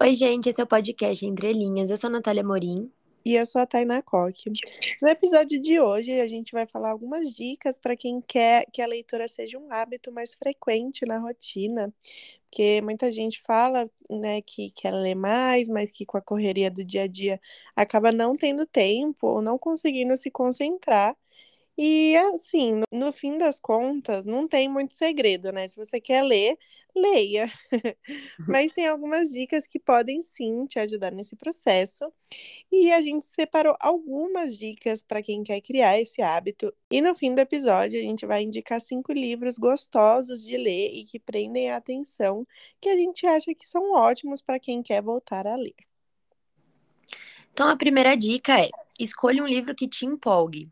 Oi, gente, esse é o podcast Entre Linhas. Eu sou a Natália Morim. E eu sou a Tainá Coque. No episódio de hoje, a gente vai falar algumas dicas para quem quer que a leitura seja um hábito mais frequente na rotina. Porque muita gente fala né, que quer ler mais, mas que com a correria do dia a dia acaba não tendo tempo ou não conseguindo se concentrar. E assim, no, no fim das contas, não tem muito segredo, né? Se você quer ler, leia. Mas tem algumas dicas que podem sim te ajudar nesse processo. E a gente separou algumas dicas para quem quer criar esse hábito. E no fim do episódio, a gente vai indicar cinco livros gostosos de ler e que prendem a atenção, que a gente acha que são ótimos para quem quer voltar a ler. Então, a primeira dica é: escolha um livro que te empolgue.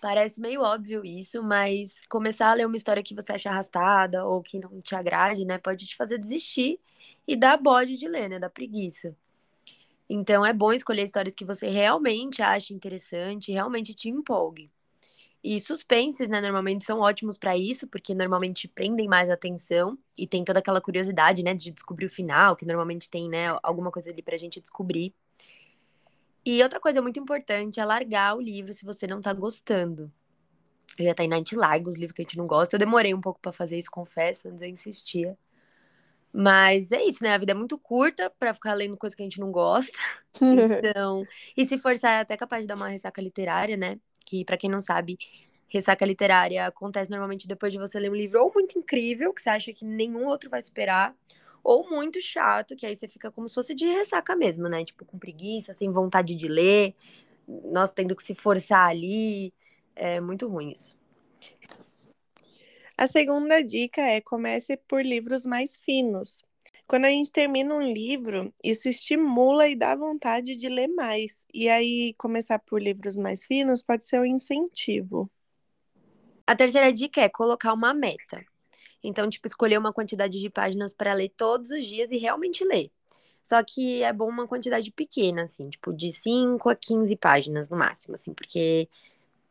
Parece meio óbvio isso, mas começar a ler uma história que você acha arrastada ou que não te agrade, né, pode te fazer desistir e dar bode de ler, né, da preguiça. Então é bom escolher histórias que você realmente acha interessante, realmente te empolgue. E suspenses, né, normalmente são ótimos para isso, porque normalmente prendem mais atenção e tem toda aquela curiosidade, né, de descobrir o final, que normalmente tem, né, alguma coisa ali pra gente descobrir. E outra coisa muito importante é largar o livro se você não tá gostando. Eu ia estar na gente larga os livros que a gente não gosta. Eu demorei um pouco para fazer isso, confesso, antes eu insistia. Mas é isso, né? A vida é muito curta para ficar lendo coisa que a gente não gosta. Então, e se forçar é até capaz de dar uma ressaca literária, né? Que para quem não sabe, ressaca literária acontece normalmente depois de você ler um livro ou muito incrível, que você acha que nenhum outro vai esperar, ou muito chato, que aí você fica como se fosse de ressaca mesmo, né? Tipo, com preguiça, sem vontade de ler, nós tendo que se forçar ali. É muito ruim isso. A segunda dica é comece por livros mais finos. Quando a gente termina um livro, isso estimula e dá vontade de ler mais. E aí, começar por livros mais finos pode ser um incentivo. A terceira dica é colocar uma meta. Então, tipo, escolher uma quantidade de páginas para ler todos os dias e realmente ler. Só que é bom uma quantidade pequena, assim, tipo, de 5 a 15 páginas no máximo, assim, porque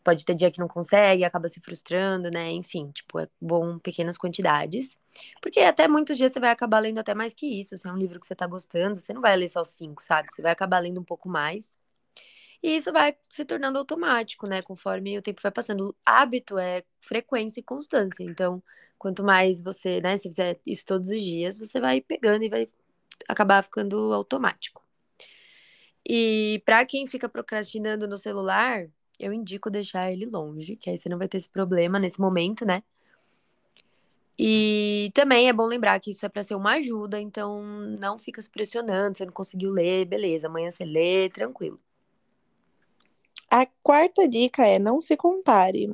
pode ter dia que não consegue, acaba se frustrando, né? Enfim, tipo, é bom pequenas quantidades. Porque até muitos dias você vai acabar lendo até mais que isso. Se é um livro que você tá gostando, você não vai ler só cinco, sabe? Você vai acabar lendo um pouco mais. E isso vai se tornando automático, né? Conforme o tempo vai passando. O hábito é frequência e constância. Então, quanto mais você, né, se fizer isso todos os dias, você vai pegando e vai acabar ficando automático. E para quem fica procrastinando no celular, eu indico deixar ele longe, que aí você não vai ter esse problema nesse momento, né? E também é bom lembrar que isso é para ser uma ajuda, então não fica se pressionando, você não conseguiu ler, beleza, amanhã você lê, tranquilo. A quarta dica é não se compare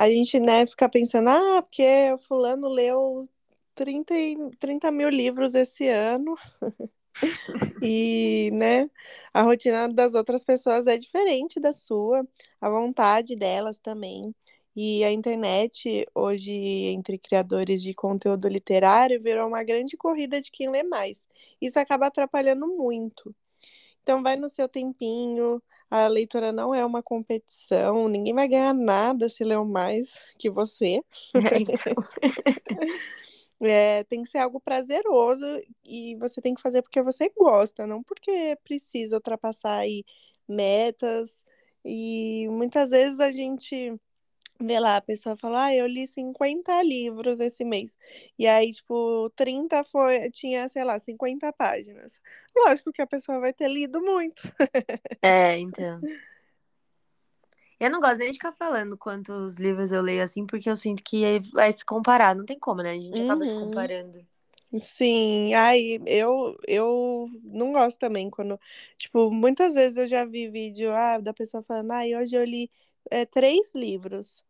a gente, né, fica pensando, ah, porque o fulano leu 30, 30 mil livros esse ano. e, né, a rotina das outras pessoas é diferente da sua, a vontade delas também. E a internet, hoje, entre criadores de conteúdo literário, virou uma grande corrida de quem lê mais. Isso acaba atrapalhando muito. Então, vai no seu tempinho, a leitura não é uma competição, ninguém vai ganhar nada se leu mais que você. É, então. é, tem que ser algo prazeroso e você tem que fazer porque você gosta, não porque precisa ultrapassar aí metas. E muitas vezes a gente vê lá, a pessoa fala, ah, eu li 50 livros esse mês. E aí, tipo, 30 foi, tinha, sei lá, 50 páginas. Lógico que a pessoa vai ter lido muito. É, então. Eu não gosto nem de ficar falando quantos livros eu leio assim, porque eu sinto que vai se comparar. Não tem como, né? A gente acaba se uhum. comparando. Sim, ai, eu, eu não gosto também quando, tipo, muitas vezes eu já vi vídeo ah, da pessoa falando, ai, hoje eu li é, três livros.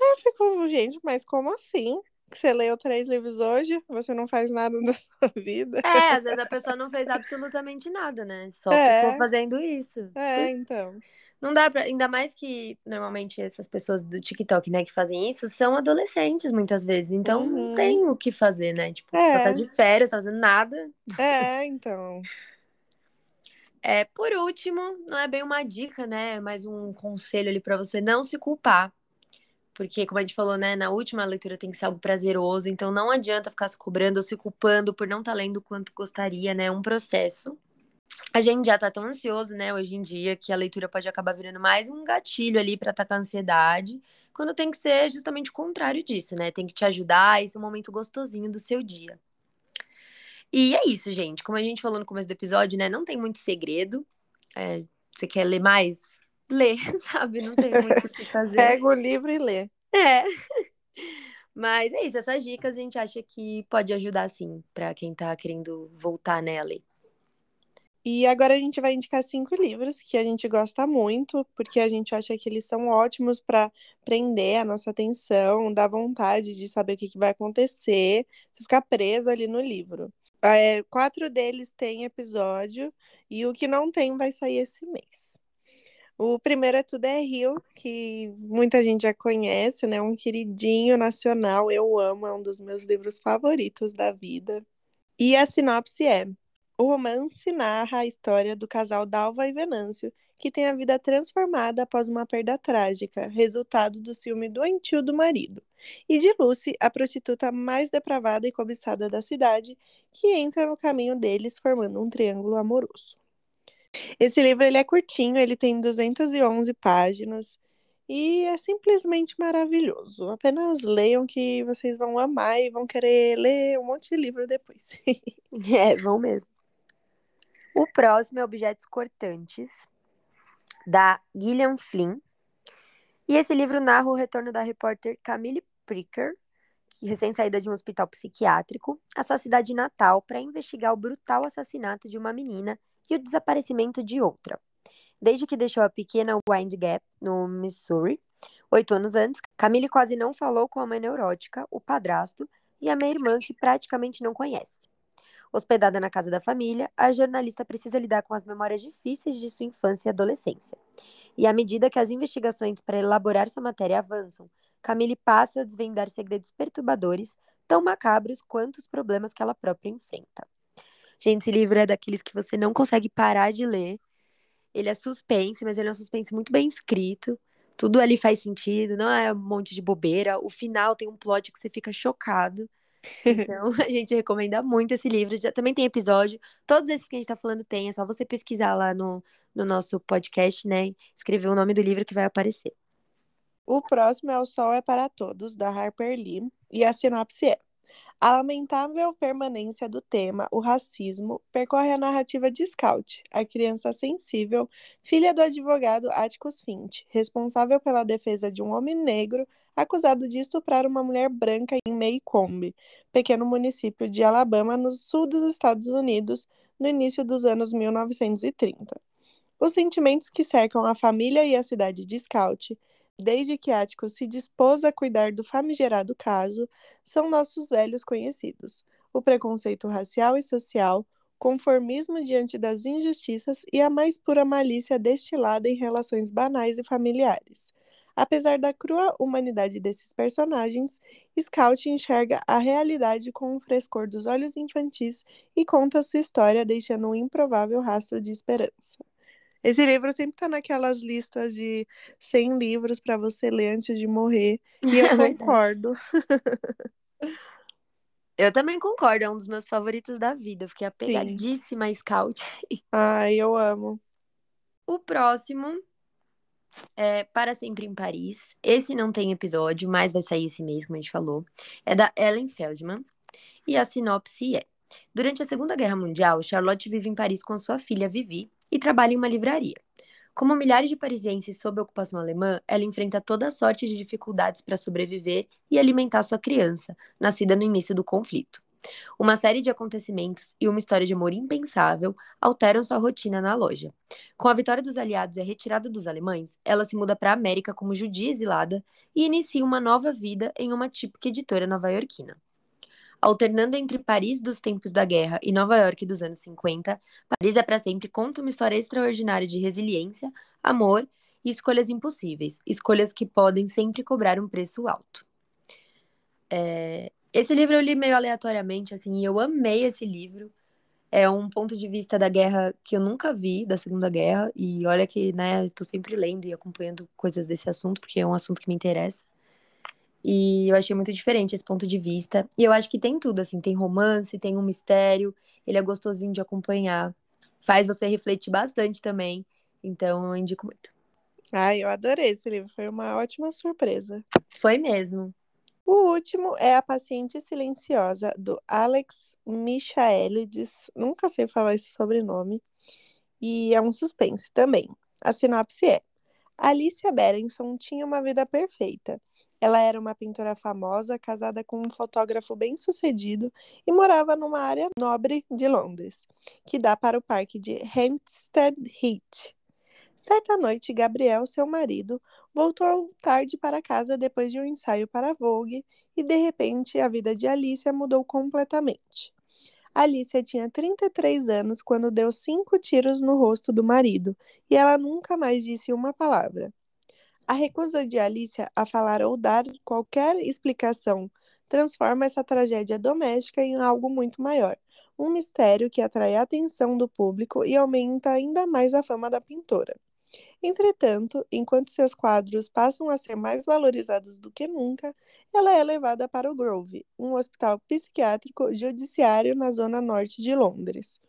Aí eu fico, gente, mas como assim? Que você leu três livros hoje, você não faz nada da sua vida. É, às vezes a pessoa não fez absolutamente nada, né? Só é. ficou fazendo isso. É, então. Não dá pra. Ainda mais que normalmente essas pessoas do TikTok, né, que fazem isso, são adolescentes muitas vezes. Então uhum. não tem o que fazer, né? Tipo, é. só tá de férias, tá fazendo nada. É, então. É, por último, não é bem uma dica, né? É mais um conselho ali para você não se culpar Porque, como a gente falou, né, na última leitura tem que ser algo prazeroso, então não adianta ficar se cobrando ou se culpando por não estar tá lendo o quanto gostaria, né? É um processo. A gente já tá tão ansioso, né, hoje em dia, que a leitura pode acabar virando mais um gatilho ali para atacar a ansiedade, quando tem que ser justamente o contrário disso, né? Tem que te ajudar, esse é um momento gostosinho do seu dia. E é isso, gente. Como a gente falou no começo do episódio, né? Não tem muito segredo. É, você quer ler mais? Lê, sabe? Não tem muito o que fazer. Pega o livro e lê. É. Mas é isso, essas dicas a gente acha que pode ajudar sim para quem tá querendo voltar nela. E agora a gente vai indicar cinco livros que a gente gosta muito, porque a gente acha que eles são ótimos para prender a nossa atenção, dar vontade de saber o que, que vai acontecer, você ficar preso ali no livro. É, quatro deles têm episódio e o que não tem vai sair esse mês. O primeiro é Tudo é Rio, que muita gente já conhece, né? Um queridinho nacional, eu amo, é um dos meus livros favoritos da vida. E a sinopse é: o romance narra a história do casal Dalva e Venâncio, que tem a vida transformada após uma perda trágica, resultado do ciúme doentio do marido, e de Lucy, a prostituta mais depravada e cobiçada da cidade, que entra no caminho deles formando um triângulo amoroso. Esse livro ele é curtinho, ele tem 211 páginas e é simplesmente maravilhoso. Apenas leiam que vocês vão amar e vão querer ler um monte de livro depois. é, vão mesmo. O próximo é Objetos Cortantes, da Gillian Flynn. E esse livro narra o retorno da repórter Camille Pricker, recém-saída de um hospital psiquiátrico, à sua cidade natal para investigar o brutal assassinato de uma menina e o desaparecimento de outra. Desde que deixou a pequena Wind Gap, no Missouri, oito anos antes, Camille quase não falou com a mãe neurótica, o padrasto e a meia-irmã que praticamente não conhece. Hospedada na casa da família, a jornalista precisa lidar com as memórias difíceis de sua infância e adolescência. E à medida que as investigações para elaborar sua matéria avançam, Camille passa a desvendar segredos perturbadores, tão macabros quanto os problemas que ela própria enfrenta. Gente, esse livro é daqueles que você não consegue parar de ler. Ele é suspense, mas ele é um suspense muito bem escrito. Tudo ali faz sentido, não é um monte de bobeira. O final tem um plot que você fica chocado. Então, a gente recomenda muito esse livro. Já também tem episódio. Todos esses que a gente tá falando tem. É só você pesquisar lá no, no nosso podcast, né? Escrever o nome do livro que vai aparecer. O próximo é O Sol é para Todos, da Harper Lee. E a sinopse é: a lamentável permanência do tema, o racismo, percorre a narrativa de Scout, a criança sensível, filha do advogado Atticus Finch, responsável pela defesa de um homem negro acusado de estuprar uma mulher branca em Maycomb, pequeno município de Alabama, no sul dos Estados Unidos, no início dos anos 1930. Os sentimentos que cercam a família e a cidade de Scout desde que Ático se dispôs a cuidar do famigerado caso, são nossos velhos conhecidos: o preconceito racial e social, conformismo diante das injustiças e a mais pura malícia destilada em relações banais e familiares. Apesar da crua humanidade desses personagens, Scout enxerga a realidade com o frescor dos olhos infantis e conta sua história deixando um improvável rastro de esperança. Esse livro sempre tá naquelas listas de 100 livros para você ler antes de morrer. E eu é concordo. Eu também concordo, é um dos meus favoritos da vida. Eu fiquei apegadíssima Sim. a Scout. Ai, eu amo. O próximo é Para Sempre em Paris. Esse não tem episódio, mas vai sair esse mês, como a gente falou. É da Ellen Feldman. E a sinopse é: Durante a Segunda Guerra Mundial, Charlotte vive em Paris com sua filha Vivi e trabalha em uma livraria. Como milhares de parisienses sob ocupação alemã, ela enfrenta toda sorte de dificuldades para sobreviver e alimentar sua criança, nascida no início do conflito. Uma série de acontecimentos e uma história de amor impensável alteram sua rotina na loja. Com a vitória dos aliados e a retirada dos alemães, ela se muda para a América como judia exilada e inicia uma nova vida em uma típica editora nova-iorquina. Alternando entre Paris dos tempos da guerra e Nova York dos anos 50, Paris é para sempre conta uma história extraordinária de resiliência, amor e escolhas impossíveis, escolhas que podem sempre cobrar um preço alto. É... Esse livro eu li meio aleatoriamente, assim, e eu amei esse livro. É um ponto de vista da guerra que eu nunca vi, da Segunda Guerra, e olha que, né, estou sempre lendo e acompanhando coisas desse assunto, porque é um assunto que me interessa. E eu achei muito diferente esse ponto de vista. E eu acho que tem tudo, assim, tem romance, tem um mistério, ele é gostosinho de acompanhar. Faz você refletir bastante também. Então, eu indico muito. Ai, eu adorei esse livro, foi uma ótima surpresa. Foi mesmo. O último é A Paciente Silenciosa, do Alex Michaelides. Nunca sei falar esse sobrenome. E é um suspense também. A sinopse é: Alicia Berenson tinha uma vida perfeita. Ela era uma pintora famosa, casada com um fotógrafo bem-sucedido e morava numa área nobre de Londres, que dá para o parque de Hampstead Heath. Certa noite, Gabriel, seu marido, voltou tarde para casa depois de um ensaio para Vogue e, de repente, a vida de Alicia mudou completamente. Alicia tinha 33 anos quando deu cinco tiros no rosto do marido e ela nunca mais disse uma palavra. A recusa de Alicia a falar ou dar qualquer explicação transforma essa tragédia doméstica em algo muito maior, um mistério que atrai a atenção do público e aumenta ainda mais a fama da pintora. Entretanto, enquanto seus quadros passam a ser mais valorizados do que nunca, ela é levada para o Grove, um hospital psiquiátrico judiciário na zona norte de Londres.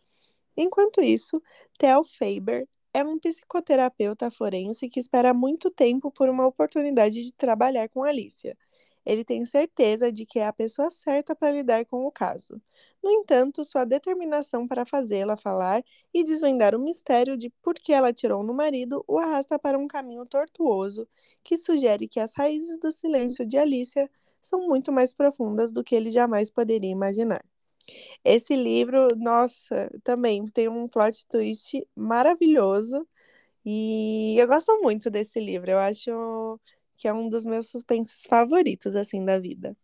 Enquanto isso, Theo Faber é um psicoterapeuta forense que espera muito tempo por uma oportunidade de trabalhar com Alicia. Ele tem certeza de que é a pessoa certa para lidar com o caso. No entanto, sua determinação para fazê-la falar e desvendar o mistério de por que ela atirou no marido o arrasta para um caminho tortuoso que sugere que as raízes do silêncio de Alicia são muito mais profundas do que ele jamais poderia imaginar. Esse livro, nossa, também tem um plot twist maravilhoso e eu gosto muito desse livro. Eu acho que é um dos meus suspensos favoritos, assim, da vida.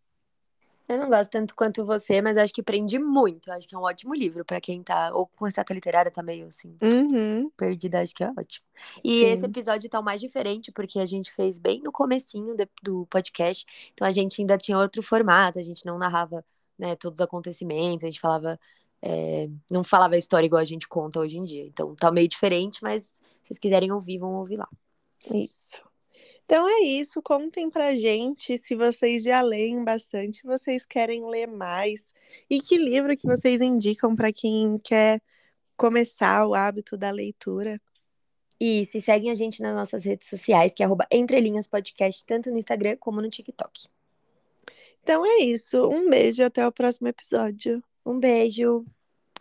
Eu não gosto tanto quanto você, mas acho que prende muito. Acho que é um ótimo livro para quem tá. Ou com essa literária tá meio assim. Uhum. Perdida, acho que é ótimo. E Sim. esse episódio tá o mais diferente, porque a gente fez bem no comecinho do podcast. Então a gente ainda tinha outro formato, a gente não narrava né, todos os acontecimentos, a gente falava. É, não falava a história igual a gente conta hoje em dia. Então tá meio diferente, mas se vocês quiserem ouvir, vão ouvir lá. Isso. Então é isso, contem pra gente se vocês já leem bastante, se vocês querem ler mais e que livro que vocês indicam para quem quer começar o hábito da leitura. E se seguem a gente nas nossas redes sociais, que é Entrelinhas Podcast, tanto no Instagram como no TikTok. Então é isso. Um beijo até o próximo episódio. Um beijo.